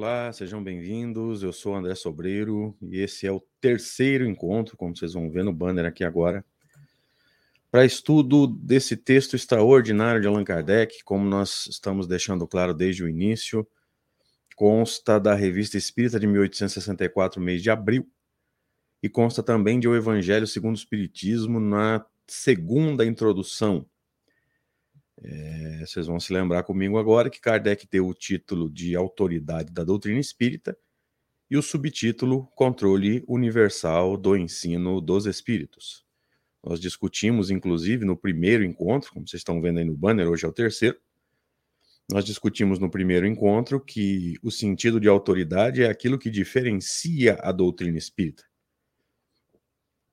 Olá, sejam bem-vindos. Eu sou André Sobreiro e esse é o terceiro encontro, como vocês vão ver no banner aqui agora, para estudo desse texto extraordinário de Allan Kardec, como nós estamos deixando claro desde o início, consta da Revista Espírita de 1864, mês de abril, e consta também de O Evangelho segundo o Espiritismo na segunda introdução, é, vocês vão se lembrar comigo agora que Kardec deu o título de autoridade da doutrina espírita e o subtítulo Controle Universal do Ensino dos Espíritos. Nós discutimos, inclusive, no primeiro encontro, como vocês estão vendo aí no banner, hoje é o terceiro. Nós discutimos no primeiro encontro que o sentido de autoridade é aquilo que diferencia a doutrina espírita.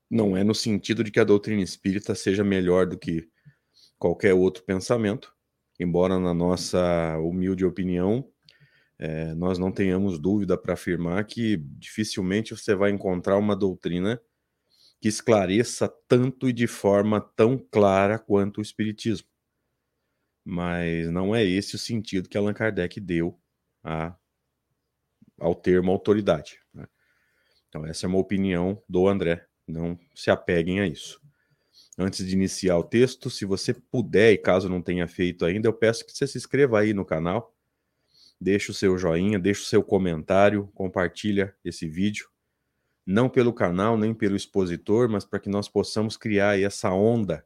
Não é no sentido de que a doutrina espírita seja melhor do que qualquer outro pensamento, embora na nossa humilde opinião é, nós não tenhamos dúvida para afirmar que dificilmente você vai encontrar uma doutrina que esclareça tanto e de forma tão clara quanto o Espiritismo. Mas não é esse o sentido que Allan Kardec deu a, ao termo autoridade. Né? Então, essa é uma opinião do André. Não se apeguem a isso antes de iniciar o texto, se você puder e caso não tenha feito ainda, eu peço que você se inscreva aí no canal, deixe o seu joinha, deixe o seu comentário, compartilha esse vídeo, não pelo canal nem pelo expositor, mas para que nós possamos criar essa onda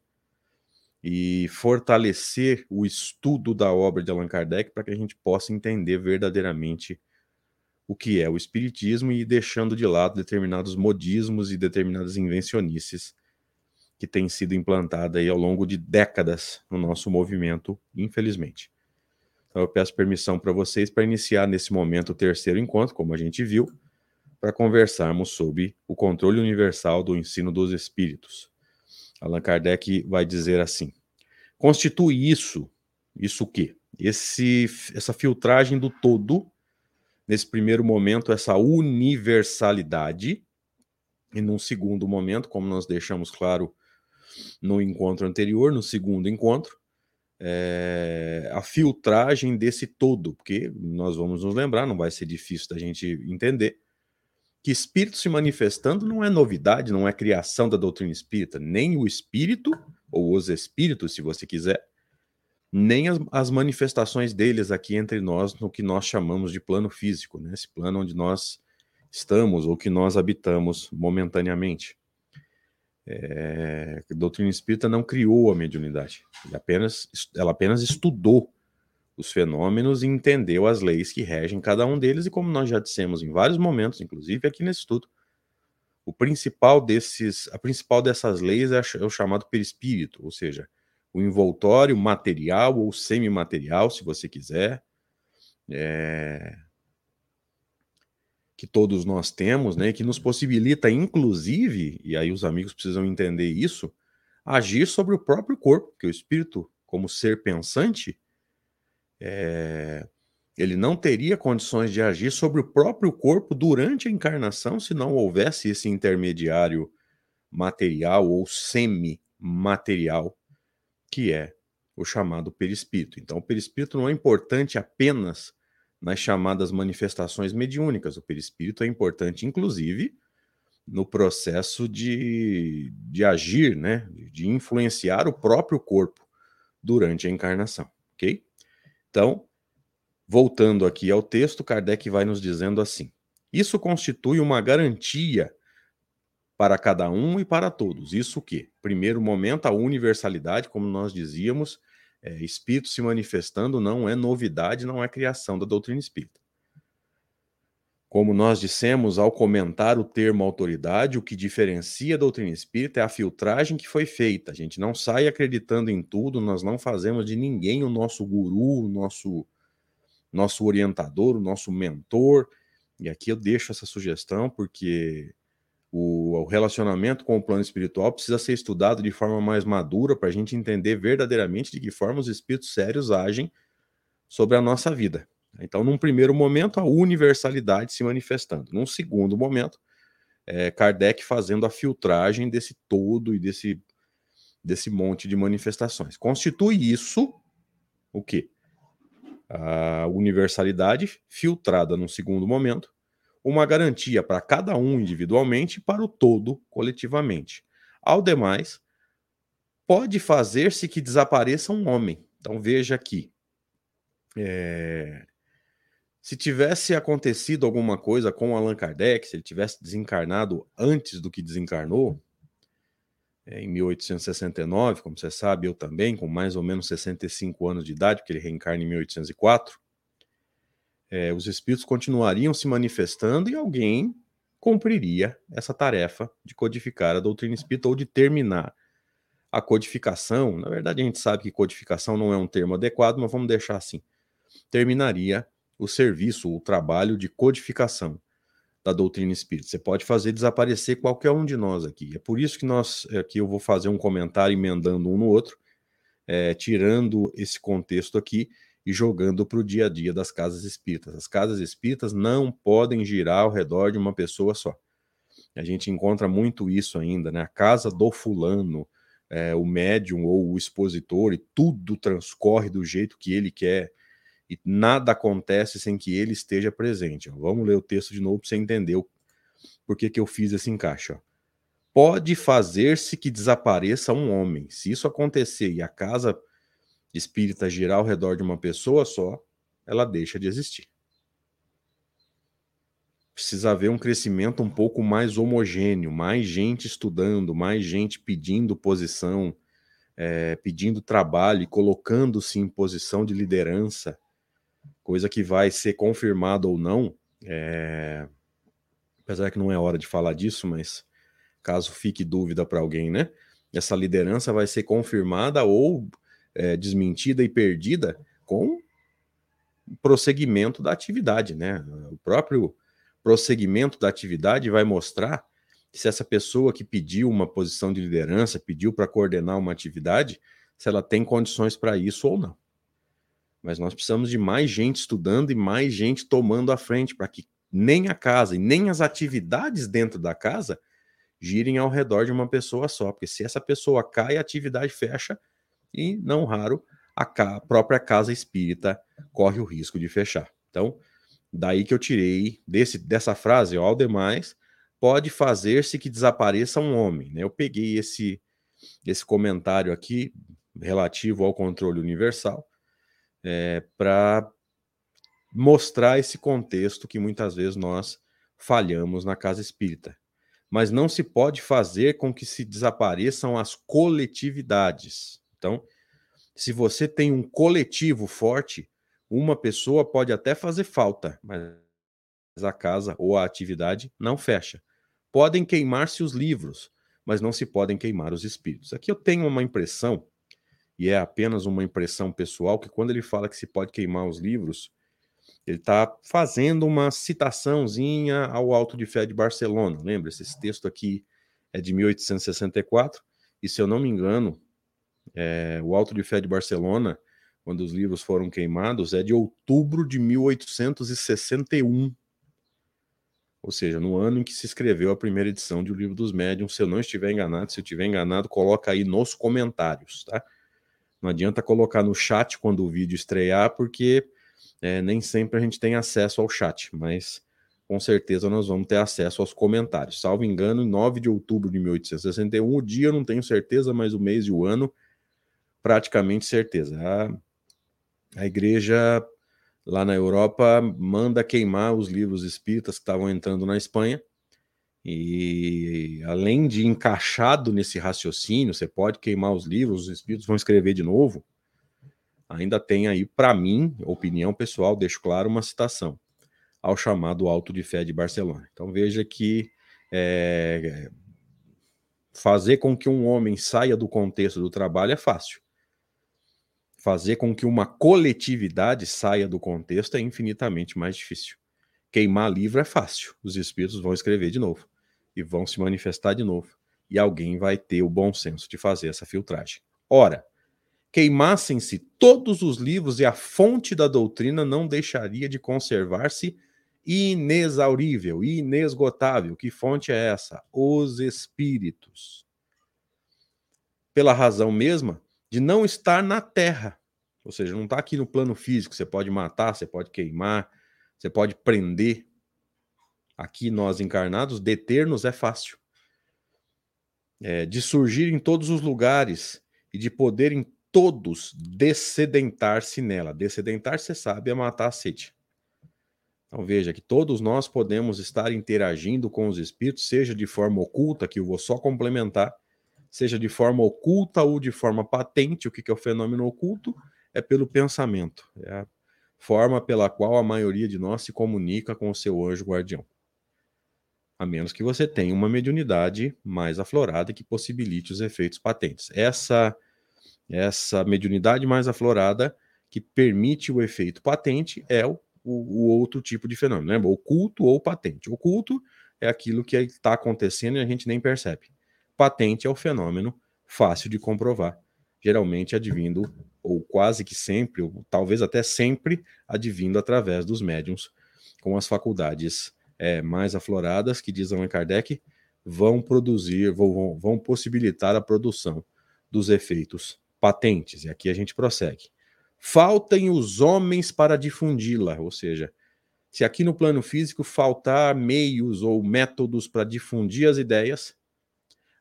e fortalecer o estudo da obra de Allan Kardec para que a gente possa entender verdadeiramente o que é o espiritismo e deixando de lado determinados modismos e determinadas invencionices que tem sido implantada aí ao longo de décadas no nosso movimento, infelizmente. Então eu peço permissão para vocês para iniciar nesse momento o terceiro encontro, como a gente viu, para conversarmos sobre o controle universal do ensino dos espíritos. Allan Kardec vai dizer assim: constitui isso, isso o quê? Esse, essa filtragem do todo, nesse primeiro momento, essa universalidade, e num segundo momento, como nós deixamos claro no encontro anterior, no segundo encontro, é, a filtragem desse todo, porque nós vamos nos lembrar, não vai ser difícil da gente entender, que espírito se manifestando não é novidade, não é criação da doutrina espírita, nem o espírito, ou os espíritos, se você quiser, nem as, as manifestações deles aqui entre nós, no que nós chamamos de plano físico, né? esse plano onde nós estamos ou que nós habitamos momentaneamente. É, a doutrina espírita não criou a mediunidade, apenas, ela apenas estudou os fenômenos e entendeu as leis que regem cada um deles, e como nós já dissemos em vários momentos, inclusive aqui nesse estudo, o principal desses, a principal dessas leis é, é o chamado perispírito, ou seja, o envoltório material ou semimaterial, se você quiser, é, que todos nós temos, né, que nos possibilita, inclusive, e aí os amigos precisam entender isso, agir sobre o próprio corpo, que o espírito, como ser pensante, é, ele não teria condições de agir sobre o próprio corpo durante a encarnação se não houvesse esse intermediário material ou semi-material, que é o chamado perispírito. Então, o perispírito não é importante apenas nas chamadas manifestações mediúnicas. O perispírito é importante, inclusive, no processo de, de agir, né, de influenciar o próprio corpo durante a encarnação, ok? Então, voltando aqui ao texto, Kardec vai nos dizendo assim: isso constitui uma garantia para cada um e para todos. Isso o quê? Primeiro momento, a universalidade, como nós dizíamos, é, espírito se manifestando não é novidade, não é criação da doutrina espírita. Como nós dissemos ao comentar o termo autoridade, o que diferencia a doutrina espírita é a filtragem que foi feita. A gente não sai acreditando em tudo, nós não fazemos de ninguém o nosso guru, o nosso, nosso orientador, o nosso mentor. E aqui eu deixo essa sugestão porque o, o relacionamento com o plano espiritual precisa ser estudado de forma mais madura para a gente entender verdadeiramente de que forma os espíritos sérios agem sobre a nossa vida. Então, num primeiro momento, a universalidade se manifestando. Num segundo momento, é, Kardec fazendo a filtragem desse todo e desse, desse monte de manifestações. Constitui isso o quê? a universalidade filtrada num segundo momento, uma garantia para cada um individualmente e para o todo coletivamente. Ao demais, pode fazer-se que desapareça um homem. Então veja aqui. É... Se tivesse acontecido alguma coisa com Allan Kardec, se ele tivesse desencarnado antes do que desencarnou, é, em 1869, como você sabe, eu também, com mais ou menos 65 anos de idade, porque ele reencarna em 1804, é, os espíritos continuariam se manifestando e alguém cumpriria essa tarefa de codificar a doutrina espírita ou de terminar a codificação. Na verdade, a gente sabe que codificação não é um termo adequado, mas vamos deixar assim. Terminaria o serviço, o trabalho de codificação da doutrina espírita. Você pode fazer desaparecer qualquer um de nós aqui. É por isso que nós aqui eu vou fazer um comentário emendando um no outro, é, tirando esse contexto aqui e jogando para o dia a dia das casas espíritas. As casas espíritas não podem girar ao redor de uma pessoa só. A gente encontra muito isso ainda, né? A casa do fulano, é, o médium ou o expositor, e tudo transcorre do jeito que ele quer e nada acontece sem que ele esteja presente. Vamos ler o texto de novo para você entender o, por que, que eu fiz esse encaixe. Ó. Pode fazer-se que desapareça um homem. Se isso acontecer e a casa espírita girar ao redor de uma pessoa só, ela deixa de existir. Precisa haver um crescimento um pouco mais homogêneo, mais gente estudando, mais gente pedindo posição, é, pedindo trabalho e colocando-se em posição de liderança coisa que vai ser confirmada ou não, é... apesar que não é hora de falar disso, mas caso fique dúvida para alguém, né? Essa liderança vai ser confirmada ou é, desmentida e perdida com prosseguimento da atividade, né? O próprio prosseguimento da atividade vai mostrar se essa pessoa que pediu uma posição de liderança, pediu para coordenar uma atividade, se ela tem condições para isso ou não. Mas nós precisamos de mais gente estudando e mais gente tomando a frente para que nem a casa e nem as atividades dentro da casa girem ao redor de uma pessoa só. Porque se essa pessoa cai, a atividade fecha e, não raro, a, ca própria casa espírita corre o risco de fechar. Então, daí que eu tirei desse, dessa frase, ó, ao demais, pode fazer-se que desapareça um homem. Né? Eu peguei esse, esse comentário aqui relativo ao controle universal é, para mostrar esse contexto que muitas vezes nós falhamos na casa espírita. Mas não se pode fazer com que se desapareçam as coletividades. Então, se você tem um coletivo forte, uma pessoa pode até fazer falta, mas a casa ou a atividade não fecha. Podem queimar-se os livros, mas não se podem queimar os espíritos. Aqui eu tenho uma impressão e é apenas uma impressão pessoal, que quando ele fala que se pode queimar os livros, ele está fazendo uma citaçãozinha ao Alto de Fé de Barcelona. Lembra? Esse texto aqui é de 1864, e se eu não me engano, é, o Alto de Fé de Barcelona, quando os livros foram queimados, é de outubro de 1861. Ou seja, no ano em que se escreveu a primeira edição de O Livro dos Médiuns. Se eu não estiver enganado, se eu estiver enganado, coloca aí nos comentários, tá? Não adianta colocar no chat quando o vídeo estrear, porque é, nem sempre a gente tem acesso ao chat, mas com certeza nós vamos ter acesso aos comentários. Salvo engano, em 9 de outubro de 1861, o dia eu não tenho certeza, mas o mês e o ano, praticamente certeza. A, a igreja lá na Europa manda queimar os livros espíritas que estavam entrando na Espanha e além de encaixado nesse raciocínio, você pode queimar os livros, os espíritos vão escrever de novo. Ainda tem aí, para mim, opinião pessoal, deixo claro uma citação ao chamado Alto de Fé de Barcelona. Então veja que é, fazer com que um homem saia do contexto do trabalho é fácil. Fazer com que uma coletividade saia do contexto é infinitamente mais difícil. Queimar livro é fácil, os espíritos vão escrever de novo e vão se manifestar de novo. E alguém vai ter o bom senso de fazer essa filtragem. Ora, queimassem-se todos os livros e a fonte da doutrina não deixaria de conservar-se inexaurível, inesgotável. Que fonte é essa? Os espíritos. Pela razão mesma de não estar na terra, Ou seja, não está aqui no plano físico. Você pode matar, você pode queimar, você pode prender. Aqui, nós encarnados, deter-nos é fácil. É, de surgir em todos os lugares e de poder em todos descedentar-se nela. Descedentar, você sabe, é matar a sede. Então veja que todos nós podemos estar interagindo com os espíritos, seja de forma oculta, que eu vou só complementar, seja de forma oculta ou de forma patente. O que é o fenômeno oculto? É pelo pensamento. É a forma pela qual a maioria de nós se comunica com o seu anjo guardião. A menos que você tenha uma mediunidade mais aflorada que possibilite os efeitos patentes. Essa, essa mediunidade mais aflorada que permite o efeito patente é o o, o outro tipo de fenômeno. Lembra? Oculto ou patente. Oculto é aquilo que está acontecendo e a gente nem percebe. Patente é o fenômeno fácil de comprovar, geralmente advindo, ou quase que sempre, ou talvez até sempre, advindo através dos médiums com as faculdades é, mais afloradas, que diz Allan Kardec, vão produzir, vão, vão possibilitar a produção dos efeitos patentes. E aqui a gente prossegue faltem os homens para difundi-la, ou seja, se aqui no plano físico faltar meios ou métodos para difundir as ideias,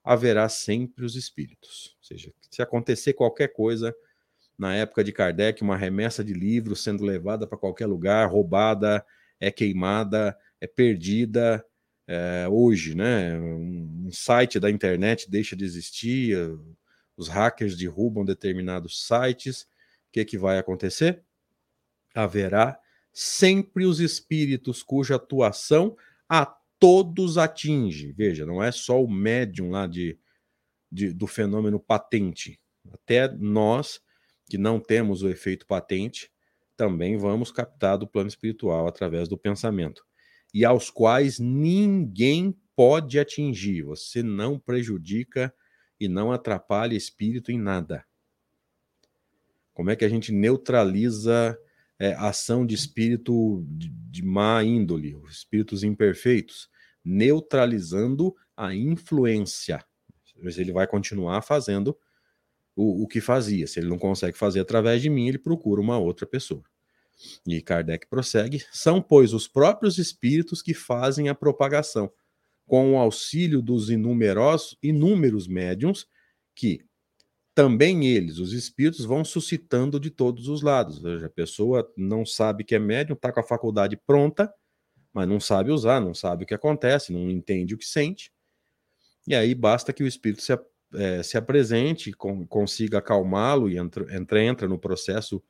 haverá sempre os espíritos. Ou seja, se acontecer qualquer coisa, na época de Kardec, uma remessa de livros sendo levada para qualquer lugar, roubada, é queimada, é perdida. É, hoje, né? Um, site da internet deixa de existir, os hackers derrubam determinados sites o que, que vai acontecer? Haverá sempre os espíritos cuja atuação a todos atinge. Veja, não é só o médium lá de, de, do fenômeno patente. Até nós, que não temos o efeito patente, também vamos captar do plano espiritual através do pensamento. E aos quais ninguém pode atingir. Você não prejudica e não atrapalha espírito em nada. Como é que a gente neutraliza é, ação de espírito de, de má índole, espíritos imperfeitos? Neutralizando a influência. Mas ele vai continuar fazendo o, o que fazia. Se ele não consegue fazer através de mim, ele procura uma outra pessoa. E Kardec prossegue: são, pois, os próprios espíritos que fazem a propagação, com o auxílio dos inumerosos, inúmeros médiums que, também eles, os espíritos, vão suscitando de todos os lados. Veja, a pessoa não sabe que é médium, está com a faculdade pronta, mas não sabe usar, não sabe o que acontece, não entende o que sente. E aí basta que o espírito se, é, se apresente, com, consiga acalmá-lo e entra, entra, entra no processo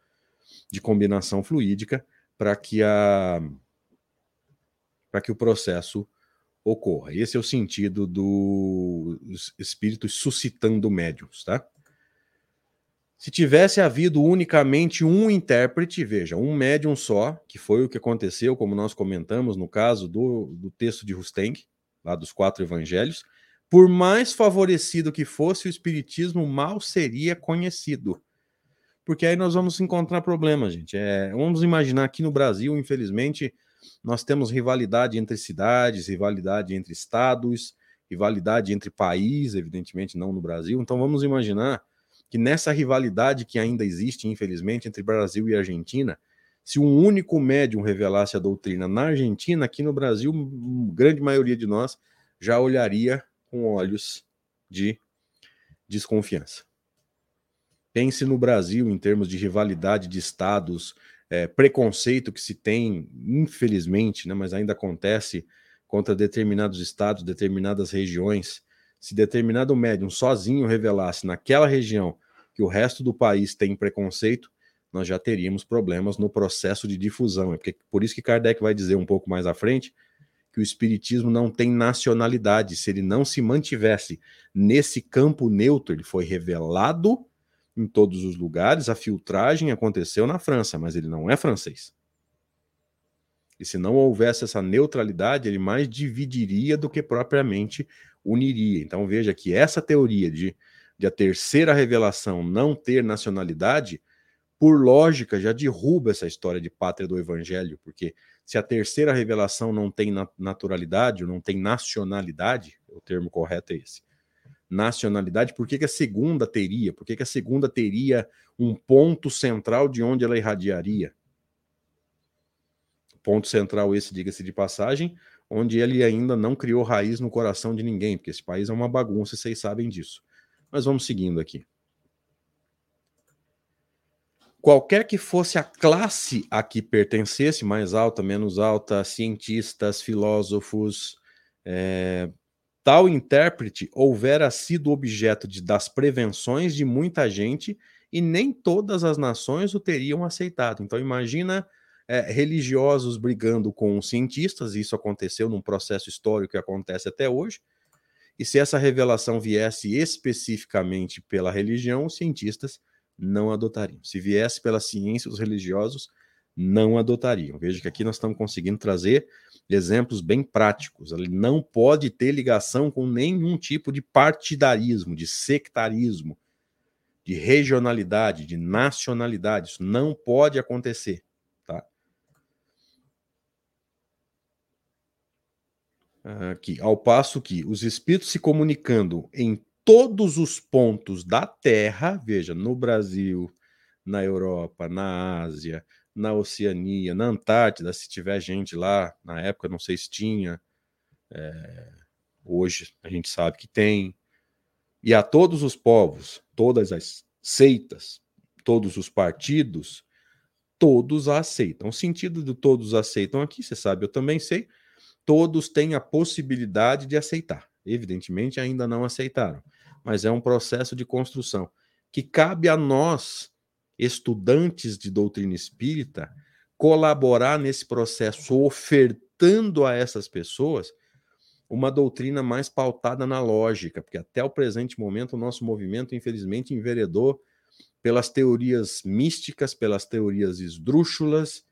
de combinação fluídica para que a para que o processo ocorra. Esse é o sentido dos espíritos suscitando médiums, tá? Se tivesse havido unicamente um intérprete, veja, um médium só, que foi o que aconteceu, como nós comentamos no caso do, do texto de Rusteng, lá dos quatro evangelhos, por mais favorecido que fosse o espiritismo, mal seria conhecido. Porque aí nós vamos encontrar problemas, gente. É, vamos imaginar aqui no Brasil, infelizmente, nós temos rivalidade entre cidades, rivalidade entre estados, rivalidade entre países, evidentemente não no Brasil. Então vamos imaginar que nessa rivalidade que ainda existe, infelizmente, entre Brasil e Argentina, se um único médium revelasse a doutrina na Argentina, aqui no Brasil, grande maioria de nós já olharia com olhos de desconfiança. Pense no Brasil em termos de rivalidade de estados, é, preconceito que se tem, infelizmente, né, mas ainda acontece contra determinados estados, determinadas regiões se determinado médium sozinho revelasse naquela região que o resto do país tem preconceito, nós já teríamos problemas no processo de difusão. É porque, por isso que Kardec vai dizer um pouco mais à frente que o espiritismo não tem nacionalidade. Se ele não se mantivesse nesse campo neutro, ele foi revelado em todos os lugares, a filtragem aconteceu na França, mas ele não é francês. E se não houvesse essa neutralidade, ele mais dividiria do que propriamente uniria. Então veja que essa teoria de, de a terceira revelação não ter nacionalidade, por lógica, já derruba essa história de pátria do evangelho, porque se a terceira revelação não tem naturalidade, não tem nacionalidade, o termo correto é esse, nacionalidade, por que, que a segunda teria? Por que, que a segunda teria um ponto central de onde ela irradiaria? Ponto central esse, diga-se de passagem, onde ele ainda não criou raiz no coração de ninguém, porque esse país é uma bagunça, vocês sabem disso. Mas vamos seguindo aqui. Qualquer que fosse a classe a que pertencesse, mais alta, menos alta, cientistas, filósofos, é, tal intérprete houvera sido objeto de, das prevenções de muita gente e nem todas as nações o teriam aceitado. Então, imagina é, religiosos brigando com cientistas, isso aconteceu num processo histórico que acontece até hoje. E se essa revelação viesse especificamente pela religião, os cientistas não adotariam. Se viesse pela ciência, os religiosos não adotariam. Veja que aqui nós estamos conseguindo trazer exemplos bem práticos. Ele não pode ter ligação com nenhum tipo de partidarismo, de sectarismo, de regionalidade, de nacionalidade. Isso não pode acontecer. Tá? Aqui, ao passo que os espíritos se comunicando em todos os pontos da Terra, veja, no Brasil, na Europa, na Ásia, na Oceania, na Antártida, se tiver gente lá, na época não sei se tinha, é, hoje a gente sabe que tem, e a todos os povos, todas as seitas, todos os partidos, todos a aceitam. O sentido de todos aceitam aqui, você sabe, eu também sei, todos têm a possibilidade de aceitar. Evidentemente, ainda não aceitaram mas é um processo de construção que cabe a nós, estudantes de doutrina espírita, colaborar nesse processo, ofertando a essas pessoas uma doutrina mais pautada na lógica, porque até o presente momento o nosso movimento, infelizmente, enveredou pelas teorias místicas, pelas teorias esdrúxulas,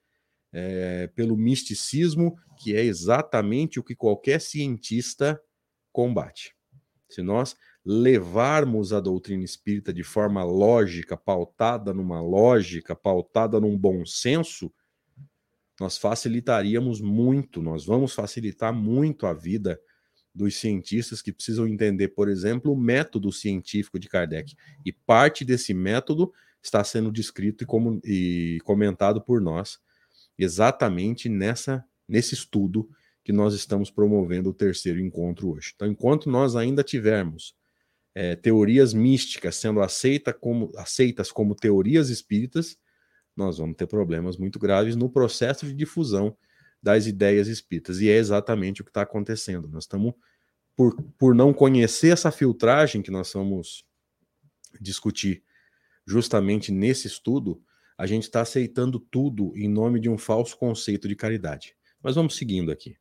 é, pelo misticismo, que é exatamente o que qualquer cientista combate. Se nós levarmos a doutrina espírita de forma lógica, pautada numa lógica, pautada num bom senso, nós facilitaríamos muito, nós vamos facilitar muito a vida dos cientistas que precisam entender, por exemplo, o método científico de Kardec. E parte desse método está sendo descrito e, como, e comentado por nós exatamente nessa nesse estudo que nós estamos promovendo o terceiro encontro hoje. Então, enquanto nós ainda tivermos é, teorias místicas sendo aceita como, aceitas como teorias espíritas, nós vamos ter problemas muito graves no processo de difusão das ideias espíritas. E é exatamente o que está acontecendo. Nós estamos, por, por não conhecer essa filtragem que nós vamos discutir justamente nesse estudo, a gente está aceitando tudo em nome de um falso conceito de caridade. Mas vamos seguindo aqui.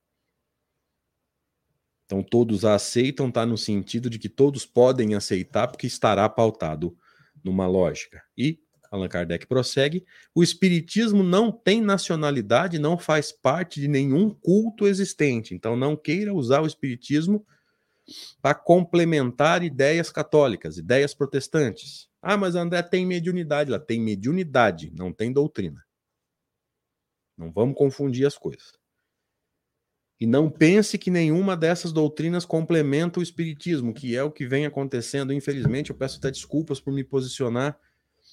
Então, todos a aceitam, está no sentido de que todos podem aceitar, porque estará pautado numa lógica. E Allan Kardec prossegue: o Espiritismo não tem nacionalidade, não faz parte de nenhum culto existente. Então, não queira usar o Espiritismo para complementar ideias católicas, ideias protestantes. Ah, mas André tem mediunidade. Ela tem mediunidade, não tem doutrina. Não vamos confundir as coisas. E não pense que nenhuma dessas doutrinas complementa o espiritismo, que é o que vem acontecendo. Infelizmente, eu peço até desculpas por me posicionar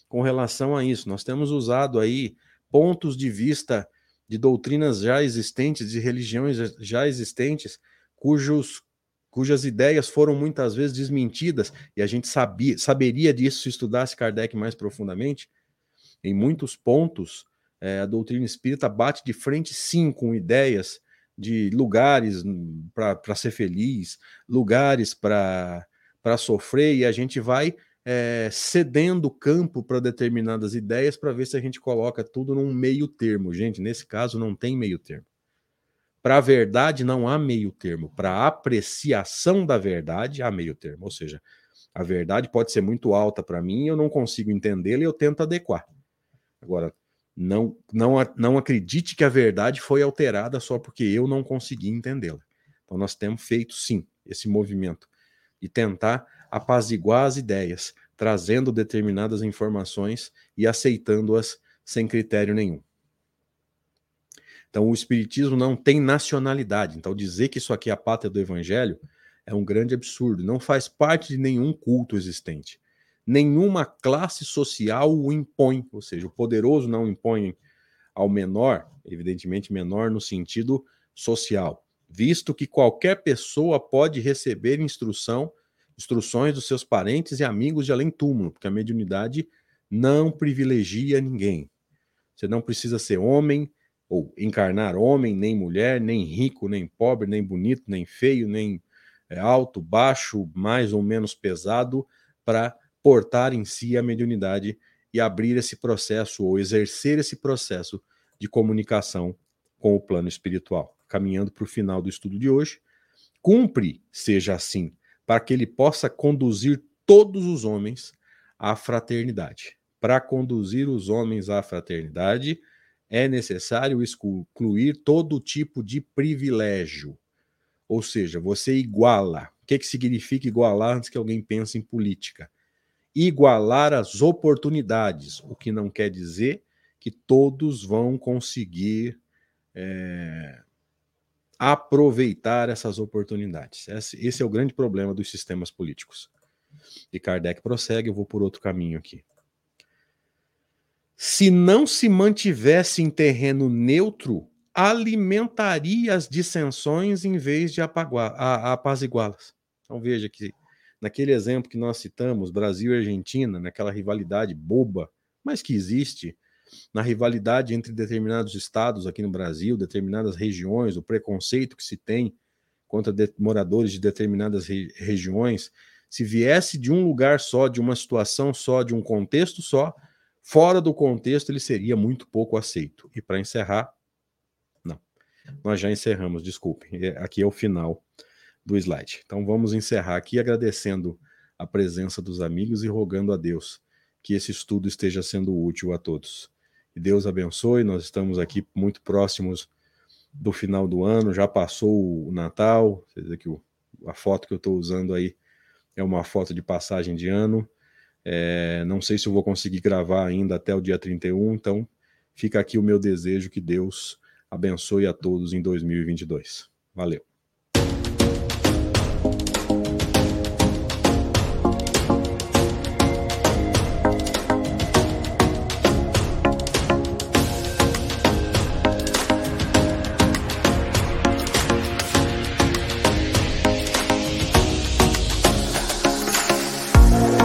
com relação a isso. Nós temos usado aí pontos de vista de doutrinas já existentes, de religiões já existentes, cujos, cujas ideias foram muitas vezes desmentidas, e a gente sabia, saberia disso se estudasse Kardec mais profundamente. Em muitos pontos, é, a doutrina espírita bate de frente, sim, com ideias de lugares para ser feliz, lugares para sofrer, e a gente vai é, cedendo campo para determinadas ideias para ver se a gente coloca tudo num meio termo. Gente, nesse caso não tem meio termo. Para a verdade não há meio termo. Para a apreciação da verdade há meio termo. Ou seja, a verdade pode ser muito alta para mim, eu não consigo entendê-la e eu tento adequar. Agora, não, não, não acredite que a verdade foi alterada só porque eu não consegui entendê-la. Então, nós temos feito, sim, esse movimento de tentar apaziguar as ideias, trazendo determinadas informações e aceitando-as sem critério nenhum. Então, o Espiritismo não tem nacionalidade. Então, dizer que isso aqui é a pátria do Evangelho é um grande absurdo, não faz parte de nenhum culto existente. Nenhuma classe social o impõe, ou seja, o poderoso não impõe ao menor, evidentemente menor no sentido social, visto que qualquer pessoa pode receber instrução, instruções dos seus parentes e amigos de além túmulo, porque a mediunidade não privilegia ninguém. Você não precisa ser homem ou encarnar homem, nem mulher, nem rico, nem pobre, nem bonito, nem feio, nem é, alto, baixo, mais ou menos pesado, para portar em si a mediunidade e abrir esse processo ou exercer esse processo de comunicação com o plano espiritual. Caminhando para o final do estudo de hoje, cumpre, seja assim, para que ele possa conduzir todos os homens à fraternidade. Para conduzir os homens à fraternidade, é necessário excluir todo tipo de privilégio, ou seja, você iguala. O que, que significa igualar antes que alguém pense em política? Igualar as oportunidades, o que não quer dizer que todos vão conseguir é, aproveitar essas oportunidades. Esse, esse é o grande problema dos sistemas políticos. E Kardec prossegue, eu vou por outro caminho aqui. Se não se mantivesse em terreno neutro, alimentaria as dissensões em vez de apaziguá-las. Então veja que naquele exemplo que nós citamos, Brasil e Argentina, naquela rivalidade boba, mas que existe, na rivalidade entre determinados estados aqui no Brasil, determinadas regiões, o preconceito que se tem contra de, moradores de determinadas re, regiões, se viesse de um lugar só, de uma situação só, de um contexto só, fora do contexto ele seria muito pouco aceito. E para encerrar, nós já encerramos, desculpe. Aqui é o final do slide. Então vamos encerrar aqui agradecendo a presença dos amigos e rogando a Deus que esse estudo esteja sendo útil a todos. E Deus abençoe, nós estamos aqui muito próximos do final do ano, já passou o Natal, que a foto que eu estou usando aí é uma foto de passagem de ano. É, não sei se eu vou conseguir gravar ainda até o dia 31, então fica aqui o meu desejo que Deus abençoe a todos em 2022. Valeu.